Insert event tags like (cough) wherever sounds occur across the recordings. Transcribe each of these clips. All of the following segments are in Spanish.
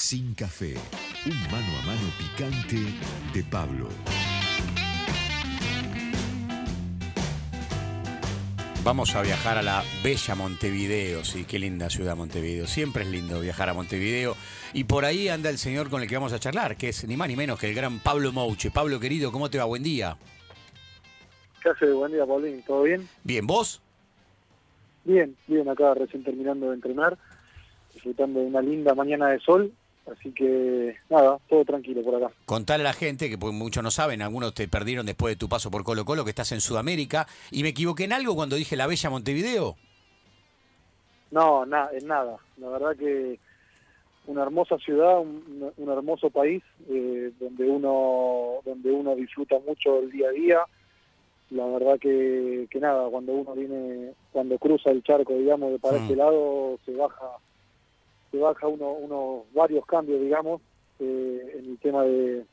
Sin café, un mano a mano picante de Pablo. Vamos a viajar a la bella Montevideo, sí, qué linda ciudad Montevideo. Siempre es lindo viajar a Montevideo. Y por ahí anda el señor con el que vamos a charlar, que es ni más ni menos que el gran Pablo Mouche. Pablo querido, ¿cómo te va? Buen día. ¿Qué hace? Buen día, Paulín. ¿Todo bien? Bien, ¿vos? Bien, bien, acá recién terminando de entrenar, disfrutando de una linda mañana de sol, así que nada, todo tranquilo por acá. Contale a la gente, que pues muchos no saben, algunos te perdieron después de tu paso por Colo Colo, que estás en Sudamérica, y me equivoqué en algo cuando dije la bella Montevideo. No, nada, en nada. La verdad que una hermosa ciudad, un, un hermoso país, eh, donde uno donde uno disfruta mucho el día a día. La verdad que, que nada, cuando uno viene, cuando cruza el charco, digamos, de para Mm. este lado, se baja se baja uno, unos varios cambios, digamos, eh, en el tema de,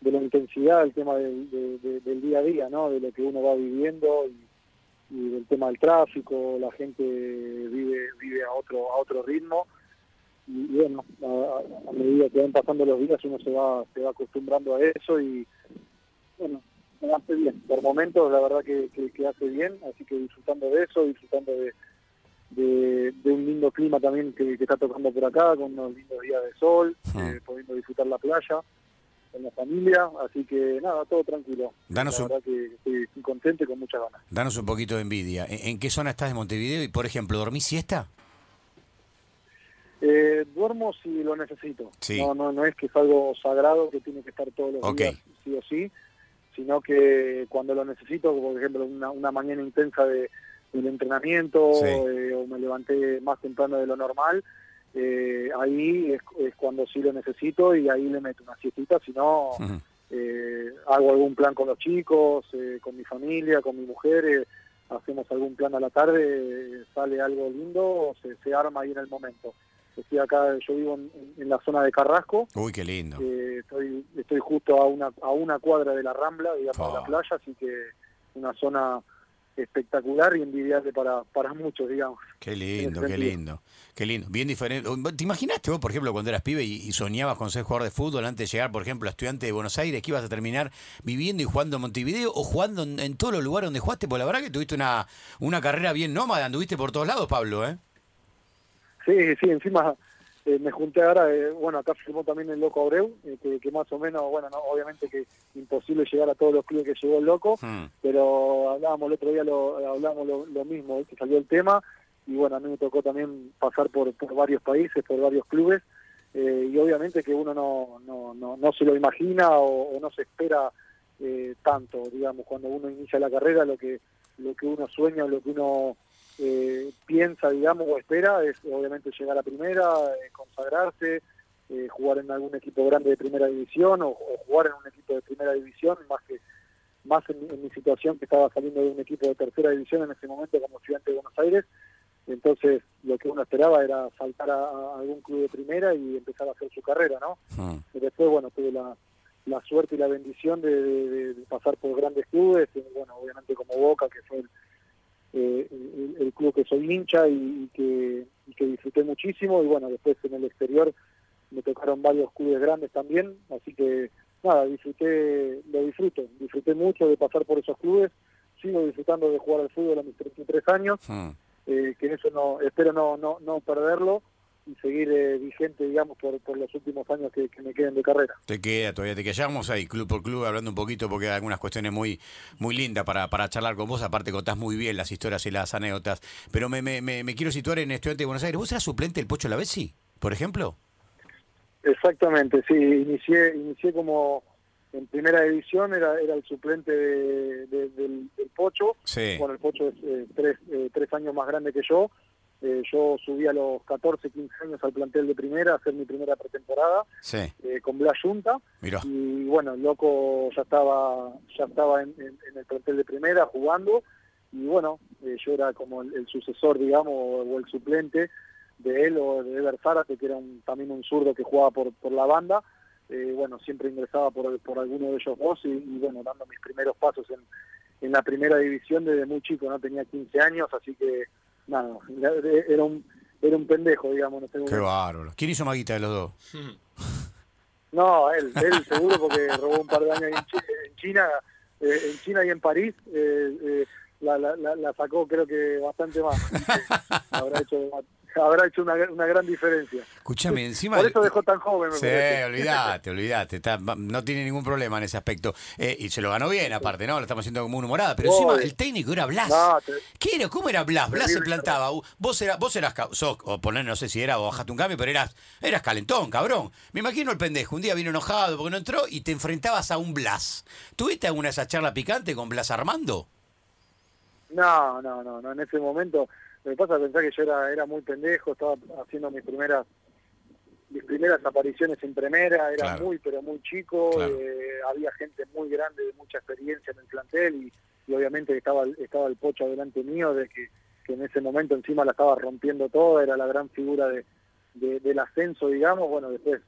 de la intensidad, el tema del, de- de- del día a día, ¿no? De lo que uno va viviendo y, del tema del tráfico, la gente vive vive a otro a otro ritmo y, bueno, a, medida que van pasando los días uno se va se va acostumbrando a eso y bueno, hace bien. Por momentos la verdad que hace bien, así que disfrutando de eso, disfrutando de, de, de un lindo clima también que, que está tocando por acá, con unos lindos días de sol, Hmm. eh, pudiendo disfrutar la playa con la familia, así que nada, todo tranquilo. Danos la un- que estoy, estoy contento y con muchas ganas. Danos un poquito de envidia. ¿En, en qué zona estás de Montevideo? Y, por ejemplo, ¿dormís siesta? Eh, duermo si lo necesito. Sí. No, no, no es que es algo sagrado que tiene que estar todos los días sí o sí, sino que cuando lo necesito, por ejemplo, una, una mañana intensa de, del entrenamiento Sí. eh, o me levanté más temprano de lo normal, eh, ahí es, es cuando sí lo necesito y ahí le meto una siestita, si no eh, hago algún plan con los chicos, eh, con mi familia, con mi mujer, eh, hacemos algún plan a la tarde, sale algo lindo, se, se arma ahí en el momento. Estoy acá, yo vivo en, en la zona de Carrasco, Uy, qué lindo. eh, estoy, estoy justo a una, a una cuadra de la Rambla, digamos, de Oh. la playa, así que una zona espectacular y envidiable para, para muchos, digamos. Qué lindo, qué lindo. Qué lindo. Bien diferente. ¿Te imaginaste vos, por ejemplo, cuando eras pibe y, y soñabas con ser jugador de fútbol antes de llegar, por ejemplo, a estudiante de Buenos Aires, que ibas a terminar viviendo y jugando en Montevideo o jugando en, en todos los lugares donde jugaste? Porque la verdad que tuviste una, una carrera bien nómada, anduviste por todos lados, Pablo, ¿eh? Sí, sí, encima eh, me junté ahora, eh, bueno, acá firmó también el Loco Abreu, eh, que, que más o menos, bueno, no, obviamente que imposible llegar a todos los clubes que llegó el Loco, Hmm. pero hablábamos el otro día, lo, hablábamos lo, lo mismo, que salió el tema, y bueno, a mí me tocó también pasar por, por varios países, por varios clubes, eh, y obviamente que uno no, no, no, no se lo imagina o, o no se espera eh, tanto, digamos, cuando uno inicia la carrera, lo que, lo que uno sueña, lo que uno eh, piensa, digamos, o espera, es obviamente llegar a primera, eh, consagrarse, eh, jugar en algún equipo grande de primera división o, o jugar en un equipo de primera división, más que más en, en mi situación que estaba saliendo de un equipo de tercera división en ese momento como estudiante de Buenos Aires, entonces lo que uno esperaba era saltar a, a algún club de primera y empezar a hacer su carrera, ¿no? Hmm. Y después, bueno, tuve la, la suerte y la bendición de, de- de pasar por grandes clubes, y, bueno, obviamente como Boca, que fue el, eh, el, el club que soy hincha y, y que, y que disfruté muchísimo, y bueno, después en el exterior me tocaron varios clubes grandes también, así que nada, disfruté, lo disfruto, disfruté mucho de pasar por esos clubes, sigo disfrutando de jugar al fútbol a mis 33 años, Hmm. eh, que eso no, espero no, no, no perderlo y seguir eh, vigente, digamos, por, por los últimos años que, que me queden de carrera. Te queda, todavía te queda. Ya vamos ahí, club por club, hablando un poquito, porque hay algunas cuestiones muy, muy lindas para, para charlar con vos. Aparte, contás muy bien las historias y las anécdotas. Pero me, me, me, me quiero situar en Estudiante de Buenos Aires. ¿Vos eras suplente del Pocho Lavesi, por ejemplo? Exactamente, sí, inicié, inicié como en primera división, era, era el suplente de- de- del, del Pocho, Sí. bueno, el Pocho es eh, tres, eh, tres años más grande que yo, Eh, yo subí a los 14, 15 años al plantel de primera a hacer mi primera pretemporada Sí, eh, con Blas Junta, y bueno, el loco ya estaba ya estaba en, en- en el plantel de primera jugando. Y bueno, eh, yo era como el, el sucesor, digamos, o, o el suplente de él o de Ever Zárate, que era un, también un zurdo que jugaba por, por la banda. Eh, bueno, siempre ingresaba por, por alguno de ellos dos y, y, bueno, dando mis primeros pasos en, en la primera división desde muy chico, no tenía 15 años, así que nada, era un, era un pendejo, digamos. No sé Qué bárbaro. ¿Quién hizo maguita de los dos? (laughs) No, él, él seguro porque robó un par de años en, Chi- en China, eh, en China y en París, eh, eh, la, la, la, la sacó creo que bastante más. (laughs) habrá hecho, habrá hecho una, una gran diferencia. Escúchame, encima... Por eso dejó tan joven, me Sí, olvídate. está- no tiene ningún problema en ese aspecto. Eh, y se lo ganó bien, aparte, ¿no? Lo estamos haciendo como una humorada. Pero encima, el técnico era Blas. No, te- ¿Qué era? ¿Cómo era Blas? Blas se plantaba. Vos, era, vos eras, sos- o poner, no sé si era o bajaste un cambio, pero eras, eras calentón, cabrón. Me imagino el pendejo. Un día vino enojado porque no entró y te enfrentabas a un Blas. ¿Tuviste alguna de esas charlas picantes con Blas Armando? No, no, no, no, en ese momento, lo que pasa es pensar que yo era, era muy pendejo, estaba haciendo mis primeras mis primeras apariciones en primera, era Claro. muy, pero muy chico, Claro. eh, había gente muy grande de mucha experiencia en el plantel y, y obviamente estaba, estaba el Pocho delante mío, de que, que en ese momento encima la estaba rompiendo toda, era la gran figura de, de- del ascenso, digamos, bueno, después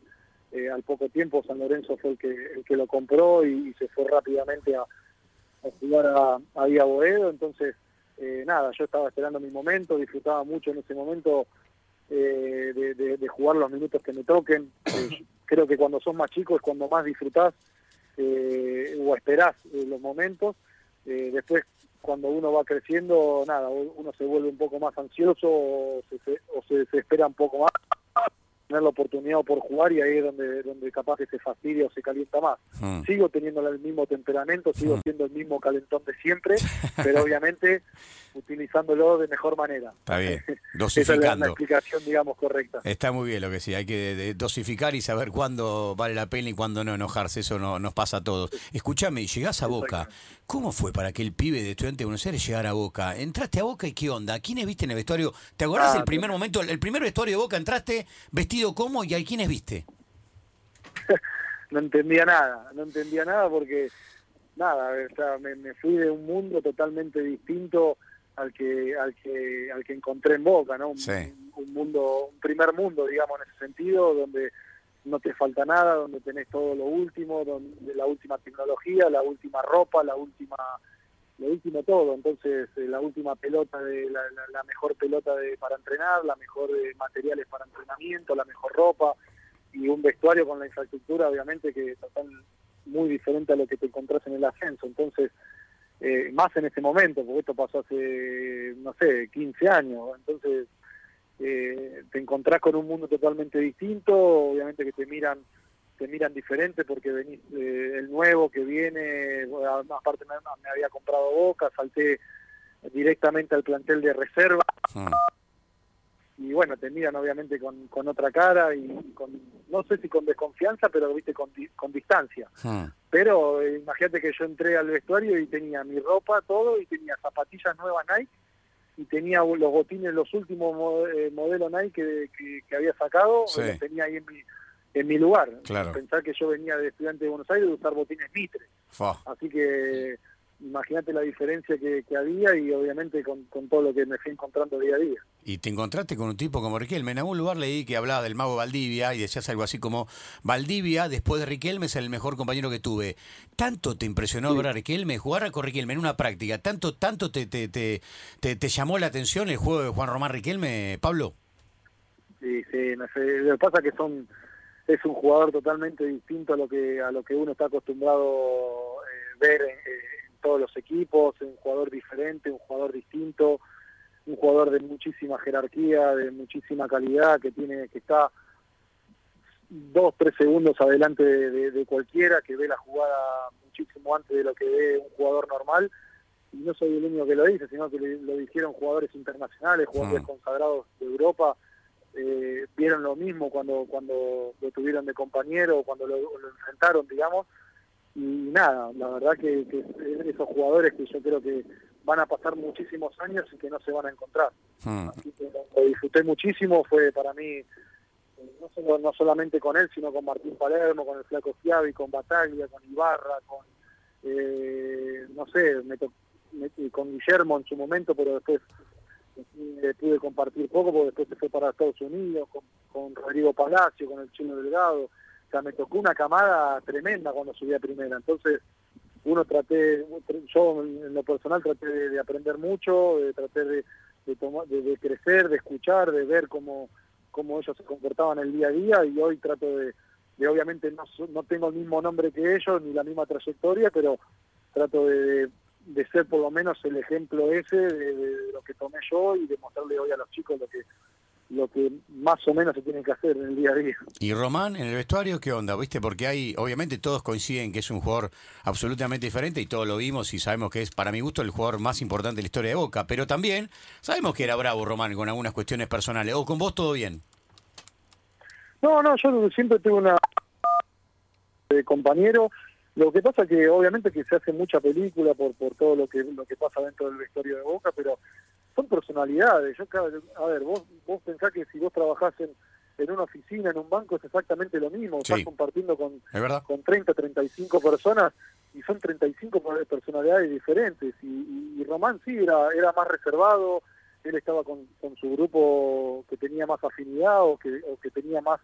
eh, al poco tiempo San Lorenzo fue el que, el que lo compró y, y se fue rápidamente a, a jugar a, a Boedo, entonces eh, nada, yo estaba esperando mi momento, disfrutaba mucho en ese momento eh, de, de- de jugar los minutos que me toquen. Eh, (coughs) creo que cuando sos más chico es cuando más disfrutás eh, o esperás eh, los momentos. Eh, después, cuando uno va creciendo, nada, uno se vuelve un poco más ansioso o se, se- o se desespera un poco más tener la oportunidad por jugar y ahí es donde, donde capaz que se fastidia o se calienta más. Mm. Sigo teniendo el mismo temperamento, sigo siendo el mismo calentón de siempre, (laughs) pero obviamente utilizándolo de mejor manera. Está bien, (laughs) Esa es la, dosificando. la explicación, digamos, correcta. Está muy bien lo que sí, hay que de- dosificar y saber cuándo vale la pena y cuándo no enojarse, eso no, nos pasa a todos. Escúchame, llegás a Boca, ¿cómo fue para que el pibe de estudiante de Buenos Aires llegara a Boca? ¿Entraste a Boca y qué onda? ¿A quiénes viste en el vestuario? ¿Te acordás Ah, el primer momento, el primer vestuario de Boca, entraste vestido cómo y a quiénes viste? (laughs) no entendía nada, no entendía nada porque nada, o sea, me, me fui de un mundo totalmente distinto al que al que al que encontré en Boca, ¿no? Un, Sí. un mundo, un primer mundo, digamos, en ese sentido, donde no te falta nada, donde tenés todo lo último, donde la última tecnología, la última ropa, la última lo último todo, entonces eh, la última pelota de la, la- la mejor pelota de, para entrenar, la mejor de materiales para entrenamiento, la mejor ropa y un vestuario con la infraestructura obviamente que total muy diferente a lo que te encontrás en el ascenso, entonces eh, más en ese momento, porque esto pasó hace, no sé, 15 años, entonces eh, te encontrás con un mundo totalmente distinto, obviamente que te miran te miran diferente porque venís eh, el nuevo que viene, bueno, aparte me, me había comprado Boca, salté directamente al plantel de reserva Mm. Y bueno, te miran obviamente con, con otra cara y con, no sé si con desconfianza, pero viste con, di- con distancia. Mm. Pero eh, imagínate que yo entré al vestuario y tenía mi ropa, todo, y tenía zapatillas nuevas Nike, y tenía los botines, los últimos mo- eh, modelos Nike que, que- que había sacado, Sí. los tenía ahí en mi, en mi lugar. Claro. Pensar que yo venía de estudiante de Buenos Aires de usar botines Mitre. Así que imagínate la diferencia que, que había y obviamente con, con todo lo que me fui encontrando día a día. Y te encontraste con un tipo como Riquelme. En algún lugar leí que hablaba del mago Valdivia y decías algo así como, Valdivia, después de Riquelme, es el mejor compañero que tuve. ¿Tanto te impresionó ver a Riquelme, jugar con Riquelme en una práctica? ¿Tanto tanto te, te, te, te, te llamó la atención el juego de Juan Román Riquelme, Pablo? Sí, sí, no sé, lo que pasa es que son es un jugador totalmente distinto a lo que a lo que uno está acostumbrado eh, ver en, en todos los equipos, un jugador diferente, un jugador distinto, un jugador de muchísima jerarquía, de muchísima calidad, que tiene que está dos, tres segundos adelante de, de- de cualquiera, que ve la jugada muchísimo antes de lo que ve un jugador normal. Y no soy el único que lo dice, sino que lo, dijeron jugadores internacionales, jugadores Mm. consagrados de Europa, eh, vieron lo mismo cuando cuando lo tuvieron de compañero, cuando lo, lo enfrentaron, digamos. Y nada, la verdad que, que esos jugadores que yo creo que van a pasar muchísimos años y que no se van a encontrar. Mm. Así que lo disfruté muchísimo, fue para mí, eh, no, solo, no solamente con él, sino con Martín Palermo, con el Flaco Schiavi, con Bataglia, con Ibarra, con, eh, no sé, me to- me- y con Guillermo en su momento, pero después eh, pude compartir poco porque después se fue para Estados Unidos, con, con Rodrigo Palacio, con el Chino Delgado. O sea, me tocó una camada tremenda cuando subí a primera. Entonces, uno traté, yo en lo personal traté de, de aprender mucho, de traté de, de, tomar, de, crecer, de escuchar, de ver cómo, cómo ellos se comportaban el día a día y hoy trato de, de obviamente no, no tengo el mismo nombre que ellos ni la misma trayectoria, pero trato de, de ser por lo menos el ejemplo ese de, lo que tomé yo y de mostrarle hoy a los chicos lo que lo que más o menos se tiene que hacer en el día a día. ¿Y Román en el vestuario qué onda? ¿Viste? Porque hay, obviamente todos coinciden que es un jugador absolutamente diferente y todos lo vimos y sabemos que es, para mi gusto, el jugador más importante de la historia de Boca, pero también sabemos que era bravo Román con algunas cuestiones personales. ¿O con vos todo bien? No, no, yo siempre tuve una de compañero lo que pasa que obviamente que se hace mucha película por por todo lo que lo que pasa dentro del vestuario de Boca, pero son personalidades. Yo a ver, vos vos pensás que si vos trabajás en, en una oficina, en un banco, es exactamente lo mismo. Estás compartiendo con, con 30, 35 personas y son 35 personalidades diferentes. Y, y, Román sí era, era más reservado, él estaba con, con su grupo que tenía más afinidad o que, o que tenía más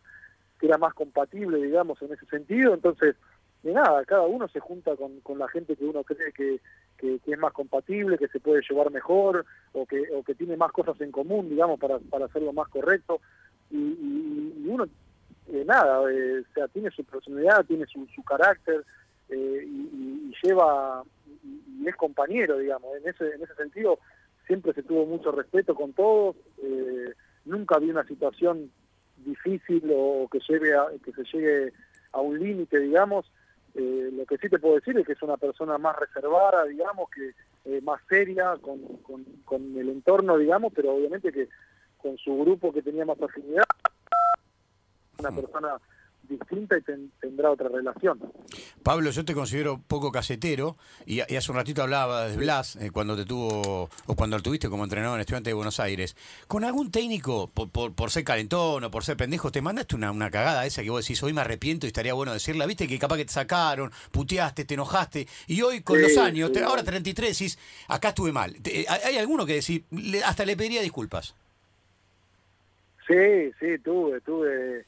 que era más compatible, digamos, en ese sentido. Entonces, de nada, cada uno se junta con, con la gente que uno cree que, que, es más compatible, que se puede llevar mejor o que, o que tiene más cosas en común, digamos, para, para hacerlo más correcto. Y, uno, eh, nada, eh, o sea, tiene su personalidad, tiene su, su carácter eh, y, lleva, y, es compañero, digamos. En ese, en ese sentido, siempre se tuvo mucho respeto con todos. nunca había una situación difícil o que, lleve a, que se llegue a un límite, digamos. Eh, lo que sí te puedo decir es que es una persona más reservada, digamos, que eh, más seria con, con, el entorno, digamos, pero obviamente que con su grupo que tenía más afinidad, una mm. persona distinta y tendrá otra relación. Pablo, yo te considero poco casetero y, hace un ratito hablaba de Blas eh, cuando te tuvo o cuando lo tuviste como entrenador en Estudiante de Buenos Aires. ¿Con algún técnico, por, por, ser calentón o por ser pendejo, te mandaste una, una cagada esa que vos decís, hoy me arrepiento y estaría bueno decirla? ¿Viste que capaz que te sacaron, puteaste, te enojaste y hoy con los años, ahora 33 decís, acá estuve mal? ¿Hay alguno que decir, hasta le pediría disculpas? Sí, sí, tuve, tuve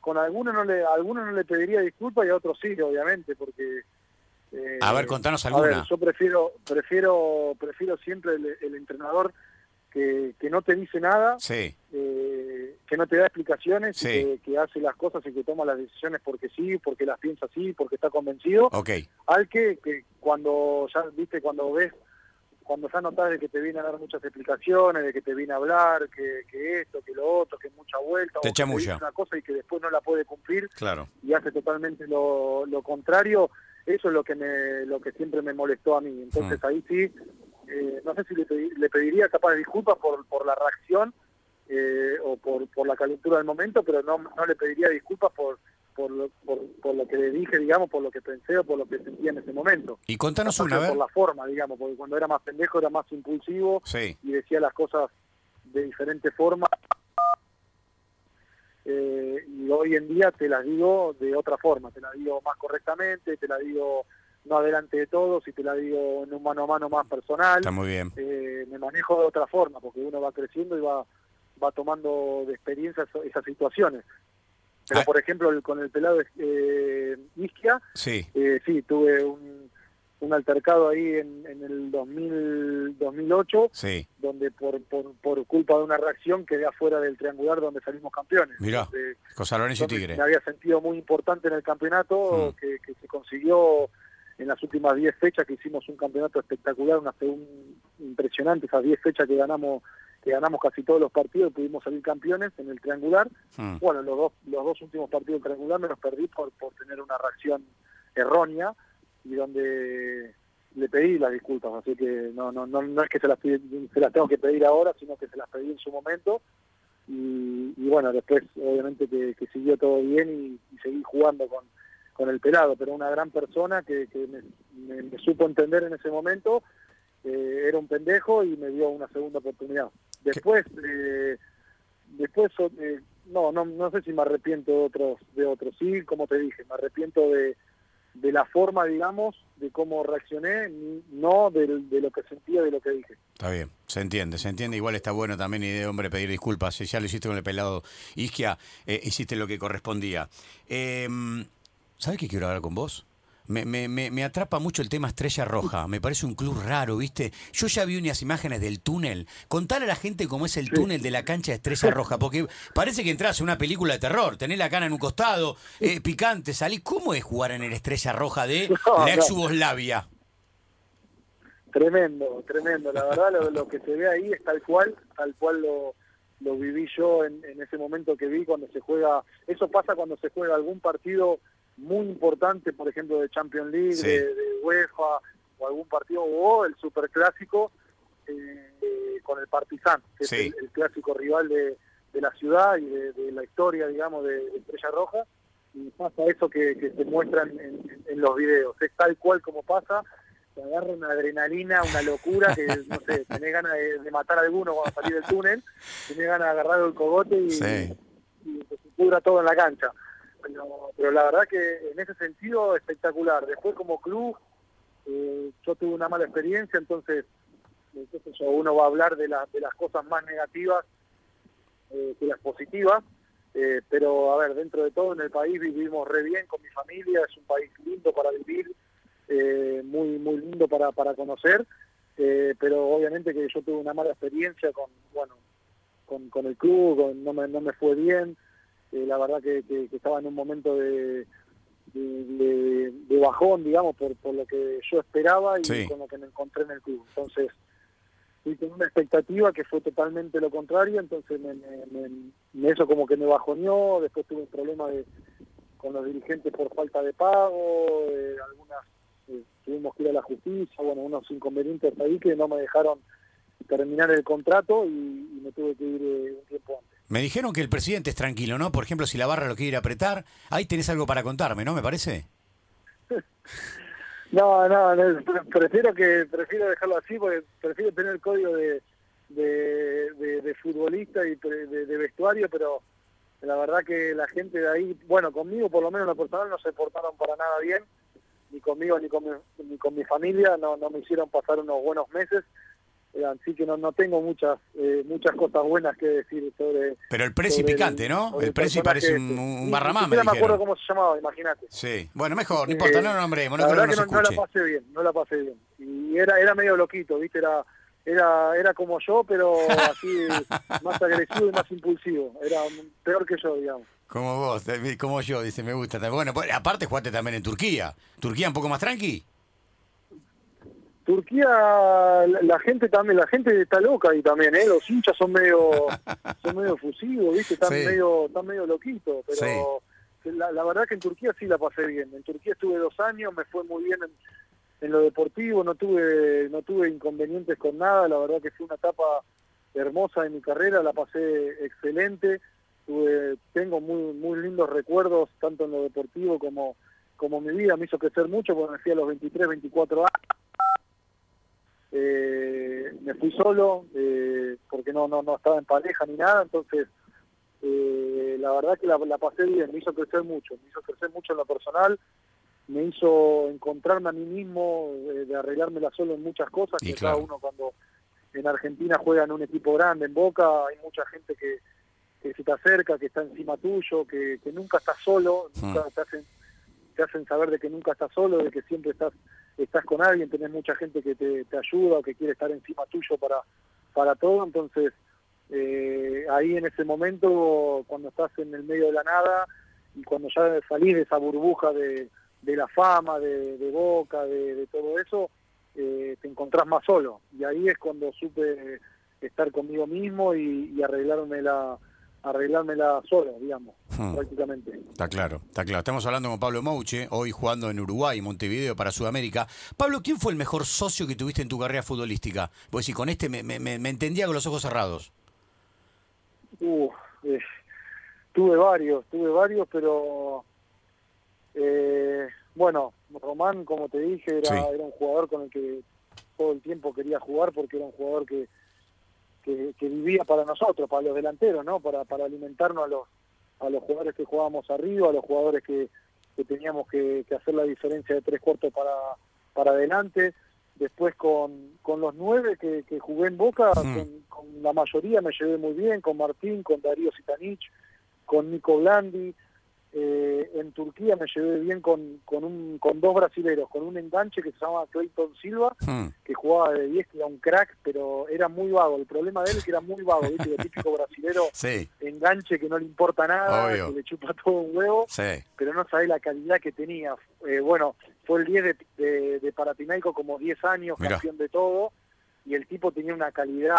con algunos no le algunos no le pediría disculpas y a otros sí obviamente porque eh, a ver contanos alguna yo prefiero prefiero prefiero siempre el, entrenador que, que, no te dice nada sí. eh, que no te da explicaciones que, hace las cosas y que toma las decisiones porque sí porque las piensa así porque está convencido okay. al que, que cuando ya viste cuando ves cuando ya notas de que te viene a dar muchas explicaciones, de que te viene a hablar, que, que esto, que lo otro, que mucha vuelta, te o que una cosa y que después no la puede cumplir claro. y hace totalmente lo, lo contrario, eso es lo que me, lo que siempre me molestó a mí. Entonces mm. ahí sí, eh, no sé si le, le, pediría capaz de disculpas por, por la reacción eh, o por, por la calentura del momento, pero no, no le pediría disculpas por por lo, por, lo que le dije, digamos, por lo que pensé o por lo que sentía en ese momento. Y contanos una vez. Por la forma, digamos, porque cuando era más pendejo era más impulsivo y decía las cosas de diferente forma. Eh, y hoy en día te las digo de otra forma, te las digo más correctamente, te la digo no adelante de todos y te la digo en un mano a mano más personal. Está muy bien. Eh, me manejo de otra forma, porque uno va creciendo y va va tomando de experiencia esas situaciones. Pero, ah. por ejemplo, con el pelado eh, Isquia, sí. Eh, sí, tuve un, un altercado ahí en, en el 2000, 2008, sí. donde por, por, por, culpa de una reacción quedé afuera del triangular donde salimos campeones. Mira, Cosa y Tigre. Me había sentido muy importante en el campeonato, mm. que, que, se consiguió en las últimas 10 fechas, que hicimos un campeonato espectacular, una un, impresionante, esas 10 fechas que ganamos que ganamos casi todos los partidos, pudimos salir campeones en el triangular. Hmm. Bueno, los dos, los dos últimos partidos del triangular me los perdí por, por tener una reacción errónea y donde le pedí las disculpas, así que no no no, no es que se las, se las tengo que pedir ahora, sino que se las pedí en su momento y, bueno, después obviamente que, siguió todo bien y, seguí jugando con, con el pelado, pero una gran persona que, que me, supo entender en ese momento, eh, era un pendejo y me dio una segunda oportunidad. Después, eh, después eh, no, no, no sé si me arrepiento de otros, de otros. Sí, como te dije, me arrepiento de, de la forma, digamos, de cómo reaccioné, no de, de, lo que sentía, de lo que dije. Está bien, se entiende, se entiende. Igual está bueno también y de hombre pedir disculpas. Si ya lo hiciste con el pelado Isquia, eh, hiciste lo que correspondía. Eh, ¿Sabes qué quiero hablar con vos? Me, me, me, me atrapa mucho el tema Estrella Roja. Me parece un club raro, ¿viste? Yo ya vi unas imágenes del túnel. Contale a la gente cómo es el túnel de la cancha de Estrella (laughs) Roja, porque parece que entras en una película de terror. Tenés la cana en un costado, eh, picante, salís. ¿Cómo es jugar en el Estrella Roja de (laughs) la ex. Yugoslavia? Tremendo, tremendo. La verdad, lo, lo que se ve ahí es tal cual, tal cual lo, lo viví yo en, en ese momento que vi cuando se juega. Eso pasa cuando se juega algún partido muy importante, por ejemplo, de Champions League, Sí. de, de UEFA, o algún partido, o el Superclásico eh, eh, con el Partizan, que Sí. es el, el clásico rival de, de la ciudad y de, de la historia, digamos, de, Estrella Roja. Y pasa eso que, que se muestran en, en- en los videos. Es tal cual como pasa te agarra una adrenalina, una locura, que no sé, (laughs) tenés ganas de, de matar a alguno cuando salís del túnel, tenés ganas de agarrar el cogote y, Sí. y se pudra todo en la cancha. Pero, pero la verdad que en ese sentido espectacular. Después como club, eh, yo tuve una mala experiencia, entonces eh, sé yo, uno va a hablar de, la- de las cosas más negativas eh, que las positivas. Eh, pero a ver, dentro de todo en el país vivimos re bien con mi familia, es un país lindo para vivir, eh, muy muy lindo para, para conocer, eh, pero obviamente que yo tuve una mala experiencia con bueno con, con el club, con- no, me, no me fue bien, eh, la verdad que, que- que estaba en un momento de, de, de- de bajón, digamos, por, por lo que yo esperaba y Sí. con lo que me encontré en el club. Entonces, fui con una expectativa que fue totalmente lo contrario, entonces me, me- me- me- eso como que me bajoneó, después tuve un problema de, con los dirigentes por falta de pago, eh, algunas eh, tuvimos que ir a la justicia, bueno, unos inconvenientes ahí que no me dejaron terminar el contrato y, y me tuve que ir eh, un tiempo antes. Me dijeron que el presidente es tranquilo, ¿no? Por ejemplo, si la barra lo quiere apretar, ahí tenés algo para contarme, ¿no? Me parece. (laughs) No, no, no, pre- prefiero que prefiero dejarlo así porque prefiero tener el código de, de, futbolista y de, de vestuario, pero la verdad que la gente de ahí, bueno, conmigo por lo menos en lo personal no se portaron para nada bien, ni conmigo ni con mi, ni con mi familia, no, no me hicieron pasar unos buenos meses, así que no, no tengo muchas eh, muchas cosas buenas que decir sobre... Pero el Prezi sobre picante, ¿no? sobre El Prezi parece un, un barramán, me me acuerdo cómo se llamaba, imagínate. Sí. Bueno, mejor, no importa, Eh, no lo nombremos, la no que verdad que no, no la pasé bien, no la pasé bien. Y era era medio loquito, ¿viste? Era era era como yo, pero así (laughs) más agresivo y más impulsivo. Era peor que yo, digamos. Como vos, como yo, dice, me gusta. Bueno, pues, aparte jugaste también en Turquía. ¿Turquía un poco más tranqui? Turquía, la, la gente también, la gente está loca ahí también, ¿eh? Los hinchas son medio (laughs) son medio fusivos, ¿viste? Están Sí. medio están medio loquitos, pero la, la verdad que en Turquía sí la pasé bien. En Turquía estuve dos años, me fue muy bien en, en lo deportivo, no tuve no tuve inconvenientes con nada, la verdad que fue una etapa hermosa de mi carrera, la pasé excelente, tuve, tengo muy muy lindos recuerdos tanto en lo deportivo como como mi vida me hizo crecer mucho porque me fui a los 23, 24 años. Eh, me fui solo eh, porque no, no no estaba en pareja ni nada, entonces eh, la verdad que la, la pasé bien, me hizo crecer mucho, me hizo crecer mucho en lo personal, me hizo encontrarme a mí mismo, eh, de arreglármela solo en muchas cosas, Y que claro. cada uno cuando en Argentina juega en un equipo grande, en Boca, hay mucha gente que, que se te acerca, que está encima tuyo, que, que nunca estás solo, nunca te hacen, te hacen saber de que nunca estás solo, de que siempre estás estás con alguien, tenés mucha gente que te, te ayuda o que quiere estar encima tuyo para, para todo, entonces eh, ahí en ese momento, cuando estás en el medio de la nada y cuando ya salís de esa burbuja de, de la fama, de, boca, de, todo eso, eh, te encontrás más solo. Y ahí es cuando supe estar conmigo mismo y, y arreglármela, arreglármela solo, digamos, Hmm. prácticamente. Está claro, está claro. Estamos hablando con Pablo Mouche, hoy jugando en Uruguay, Montevideo, para Sudamérica. Pablo, ¿quién fue el mejor socio que tuviste en tu carrera futbolística? Pues si con este me, me- me- me entendía con los ojos cerrados. Uh, eh, tuve varios, tuve varios, pero eh, bueno, Román, como te dije, era, Sí. era un jugador con el que todo el tiempo quería jugar porque era un jugador que, que, que vivía para nosotros, para los delanteros, ¿no? Para, para alimentarnos a los, a los jugadores que jugábamos arriba, a los jugadores que, que teníamos que, que hacer la diferencia de tres cuartos para, para adelante. Después con, con los nueve que, que jugué en Boca, Hmm. con, con la mayoría me llevé muy bien, con Martín, con Darío Sitanich, con Nico Blandi. Eh, en Turquía me llevé bien con, con, un, con dos brasileros, con un enganche que se llama Clayton Silva, Hmm. que jugaba de 10, que era un crack, pero era muy vago. El problema de él es que era muy vago, ¿viste? El típico brasilero (laughs) Sí, enganche que no le importa nada, Obvio. que le chupa todo un huevo, sí. pero no sabe la calidad que tenía. Eh, bueno, fue el 10 de, de, de Paratinaico como 10 años, Mirá. campeón de todo, y el tipo tenía una calidad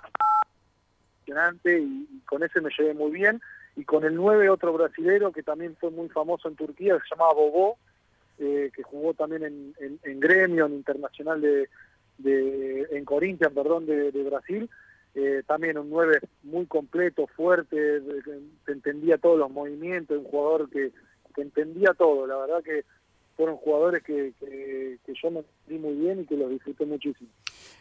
impresionante y, y con ese me llevé muy bien. Y con el 9 otro brasilero que también fue muy famoso en Turquía, se llamaba Bobó, eh, que jugó también en, en, en Gremio, en Internacional de, de en Corinthians, perdón, de, Brasil. Eh, también un 9 muy completo, fuerte, que entendía todos los movimientos, un jugador que, que entendía todo. La verdad que fueron jugadores que, que, que yo me sentí muy bien y que los disfruté muchísimo.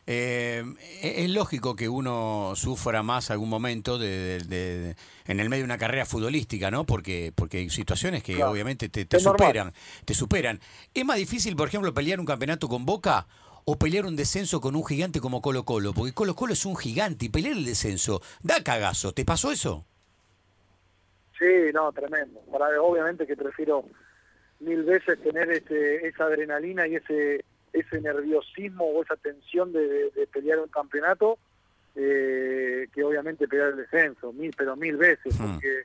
Eh, es lógico que uno sufra más algún momento de, de- de- en el medio de una carrera futbolística, ¿no? Porque, porque hay situaciones que Claro. obviamente te, te Es normal. superan, te superan. ¿Es más difícil, por ejemplo, pelear un campeonato con Boca o pelear un descenso con un gigante como Colo Colo? Porque Colo Colo es un gigante y pelear el descenso da cagazo. ¿Te pasó eso? Sí, no, tremendo. Para, obviamente que prefiero mil veces tener ese, esa adrenalina y ese ese nerviosismo o esa tensión de, de- de pelear un campeonato eh, que obviamente pelear el descenso, mil, pero mil veces, Hmm. porque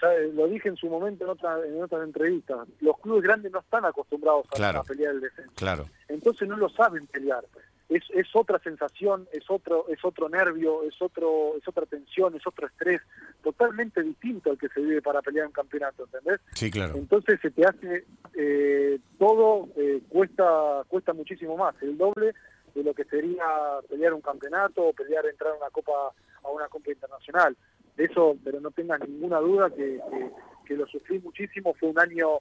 ya lo dije en su momento en, otra, en otras entrevistas, los clubes grandes no están acostumbrados a, Claro. a pelear el descenso Claro. entonces no lo saben pelear. Es, es otra sensación, es otro, es otro nervio, es otro, es otra tensión, es otro estrés, totalmente distinto al que se vive para pelear un campeonato, ¿entendés? Sí, claro. Entonces se te hace eh, todo eh, cuesta cuesta muchísimo más, el doble de lo que sería pelear un campeonato o pelear entrar a una copa a una copa internacional. De eso, pero no tengas ninguna duda que, que, que lo sufrí muchísimo. Fue un año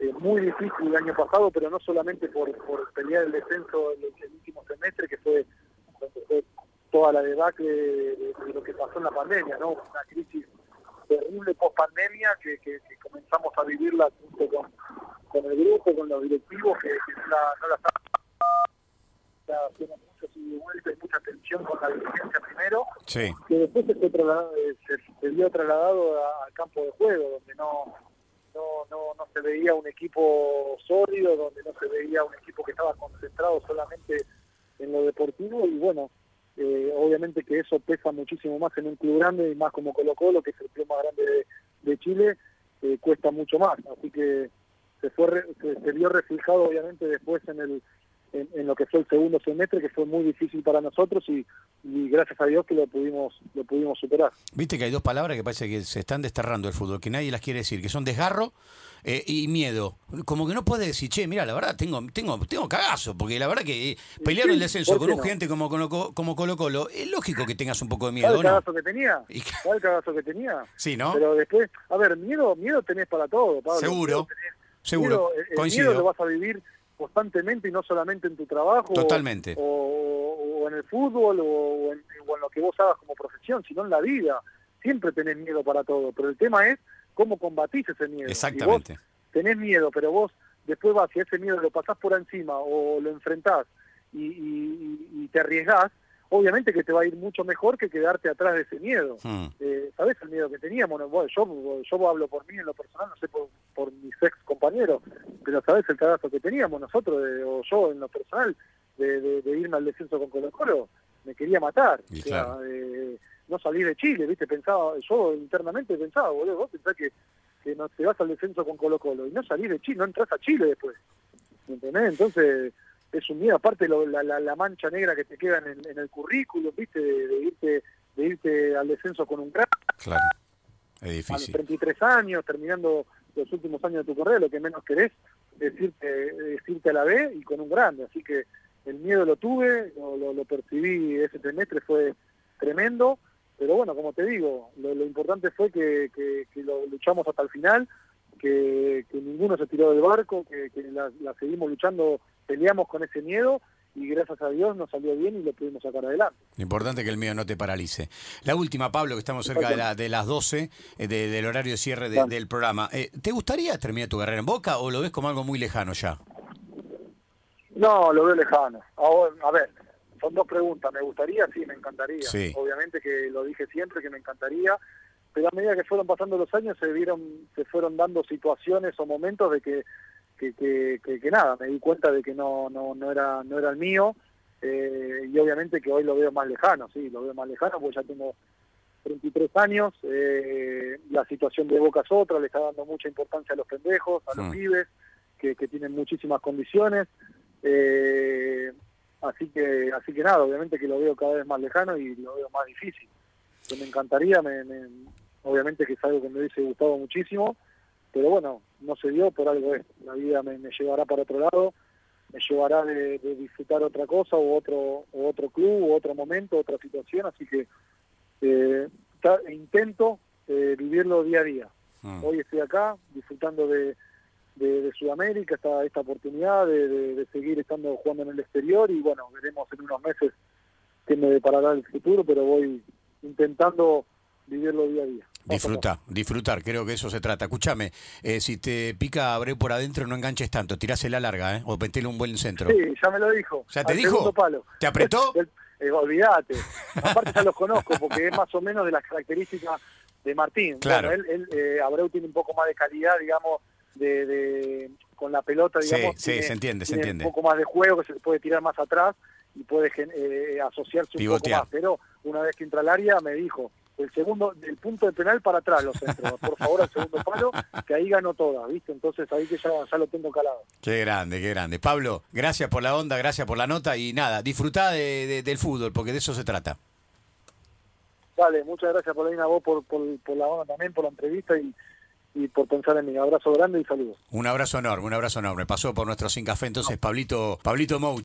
eh, muy difícil el año pasado, pero no solamente por, por pelear el descenso en el, el último semestre, que fue, donde fue toda la debacle de, de- de lo que pasó en la pandemia, ¿no? Una crisis terrible post pandemia que, que, que comenzamos a vivirla junto con, con el grupo, con los directivos, que, que no la, no la estaban la- tiene mucho ida y vuelta y mucha tensión con la dirigencia primero, Sí. que después se, fue trasladado- eh, se, se vio trasladado a- al campo de juego, donde no, no, no, no se veía un equipo sólido, donde no se veía un equipo que estaba concentrado solamente en lo deportivo y bueno, eh, obviamente que eso pesa muchísimo más en un club grande y más como Colo Colo, que es el club más grande de, Chile, eh, cuesta mucho más, así que se fue se, se vio reflejado obviamente después en el en, en lo que fue el segundo semestre que fue muy difícil para nosotros y, y gracias a Dios que lo pudimos lo pudimos superar Viste que hay dos palabras que parece que se están desterrando el fútbol, que nadie las quiere decir, que son desgarro eh, y miedo. Como que no puede decir, che, mira, la verdad tengo tengo tengo cagazo, porque la verdad que eh, pelear Sí, el descenso ¿por con un no? gigante como Colo como Colo Colo, es lógico que tengas un poco de ¿Sabes miedo, el ¿no? cagazo que tenía? ¿Sabes el cagazo que tenía? Sí, ¿no? Pero después, a ver, miedo miedo tenés para todo, Pablo. Seguro, seguro, el- el coincido. miedo lo vas a vivir constantemente y no solamente en tu trabajo. Totalmente. O, o en el fútbol o, en, o en lo que vos hagas como profesión, sino en la vida. Siempre tenés miedo para todo, pero el tema es cómo combatís ese miedo. Y Exactamente. vos tenés miedo, pero vos después vas y ese miedo lo pasás por encima o lo enfrentás y- y- y te arriesgás, obviamente que te va a ir mucho mejor que quedarte atrás de ese miedo. Hmm. Eh, ¿Sabés el miedo que teníamos? No, bueno, yo, yo hablo por mí en lo personal, no sé por, por mis ex compañeros, pero ¿sabés el cagazo que teníamos nosotros, de- o yo en lo personal, de, de- de irme al descenso con Colo Colo? Me quería matar. Y O sea, claro. eh, no salir de Chile, ¿viste? Pensaba, yo internamente pensaba, boludo, vos pensás que, que no te vas al descenso con Colo Colo y no salís de Chile, no entras a Chile después. ¿Me ¿Entendés? Entonces es un miedo, aparte lo- la, la, la mancha negra que te queda en el, en el currículum, ¿viste? De, de irte de irte al descenso con un gran Claro. Es a los difícil. 33 años, terminando los últimos años de tu carrera, lo que menos querés es irte, es irte a la B y con un grande. Así que el miedo lo tuve, lo, lo- lo percibí ese semestre, fue tremendo. Pero bueno, como te digo, lo, lo importante fue que, que- que lo luchamos hasta el final, que, que ninguno se tiró del barco, que, que la, la seguimos luchando, peleamos con ese miedo y gracias a Dios nos salió bien y lo pudimos sacar adelante. Importante que el miedo no te paralice. La última, Pablo, que estamos cerca de, la- de las 12, eh, de- del horario de cierre de- del programa. Eh, ¿Te gustaría terminar tu carrera en Boca o lo ves como algo muy lejano ya? No, lo veo lejano. Ahora, a ver, son dos preguntas. ¿Me gustaría? Sí, me encantaría. Sí. Obviamente que lo dije siempre, que me encantaría. pero a medida que fueron pasando los años se vieron, se fueron dando situaciones o momentos de que, que, que, que, nada, me di cuenta de que no, no, no era, no era el mío, eh, y obviamente que hoy lo veo más lejano, sí, lo veo más lejano porque ya tengo 33 años, eh, la situación de Boca es otra, le está dando mucha importancia a los pendejos, a los pibes, que, que tienen muchísimas condiciones, eh, así que así que nada, obviamente que lo veo cada vez más lejano y lo veo más difícil. Que me encantaría, me, obviamente que es algo que me hubiese gustado muchísimo, pero bueno, no se dio por algo es. La vida me, llevará para otro lado, me llevará de, disfrutar otra cosa o otro, o otro club, o otro momento, otra situación, así que eh, intento eh, vivirlo día a día. Ah. Hoy estoy acá disfrutando de, de, Sudamérica, esta, esta oportunidad de, seguir estando jugando en el exterior y bueno, veremos en unos meses qué me deparará el futuro, pero voy intentando vivirlo día a día. Disfrutar, disfrutar, creo que eso se trata. Escúchame, eh, si te pica Abreu por adentro, no enganches tanto, tirásela larga, ¿eh? O metele un buen centro. Sí, ya me lo dijo. ¿Ya te dijo? ¿Te apretó? (laughs) Eh, olvídate. Aparte ya los conozco porque es más o menos de las características de Martín. Claro. él, él eh, Abreu tiene un poco más de calidad, digamos, de, de con la pelota, digamos. Sí, sí, se entiende, se entiende. Un poco más de juego que se puede tirar más atrás y puede eh, asociarse un poco más. Pero una vez que entra al área me dijo, el segundo, del punto de penal para atrás los centros, (laughs) por favor al segundo palo, que ahí ganó toda, ¿viste? Entonces ahí que ya, ya lo tengo calado. Qué grande, qué grande. Pablo, gracias por la onda, gracias por la nota y nada, disfrutá de, del fútbol, porque de eso se trata. Dale, muchas gracias por la vos por, por, por la onda también, por la entrevista y y por pensar en mí. Abrazo grande y saludos. Un abrazo enorme, un abrazo enorme. Pasó por nuestro Sin Café entonces Pablito, Pablito Mou.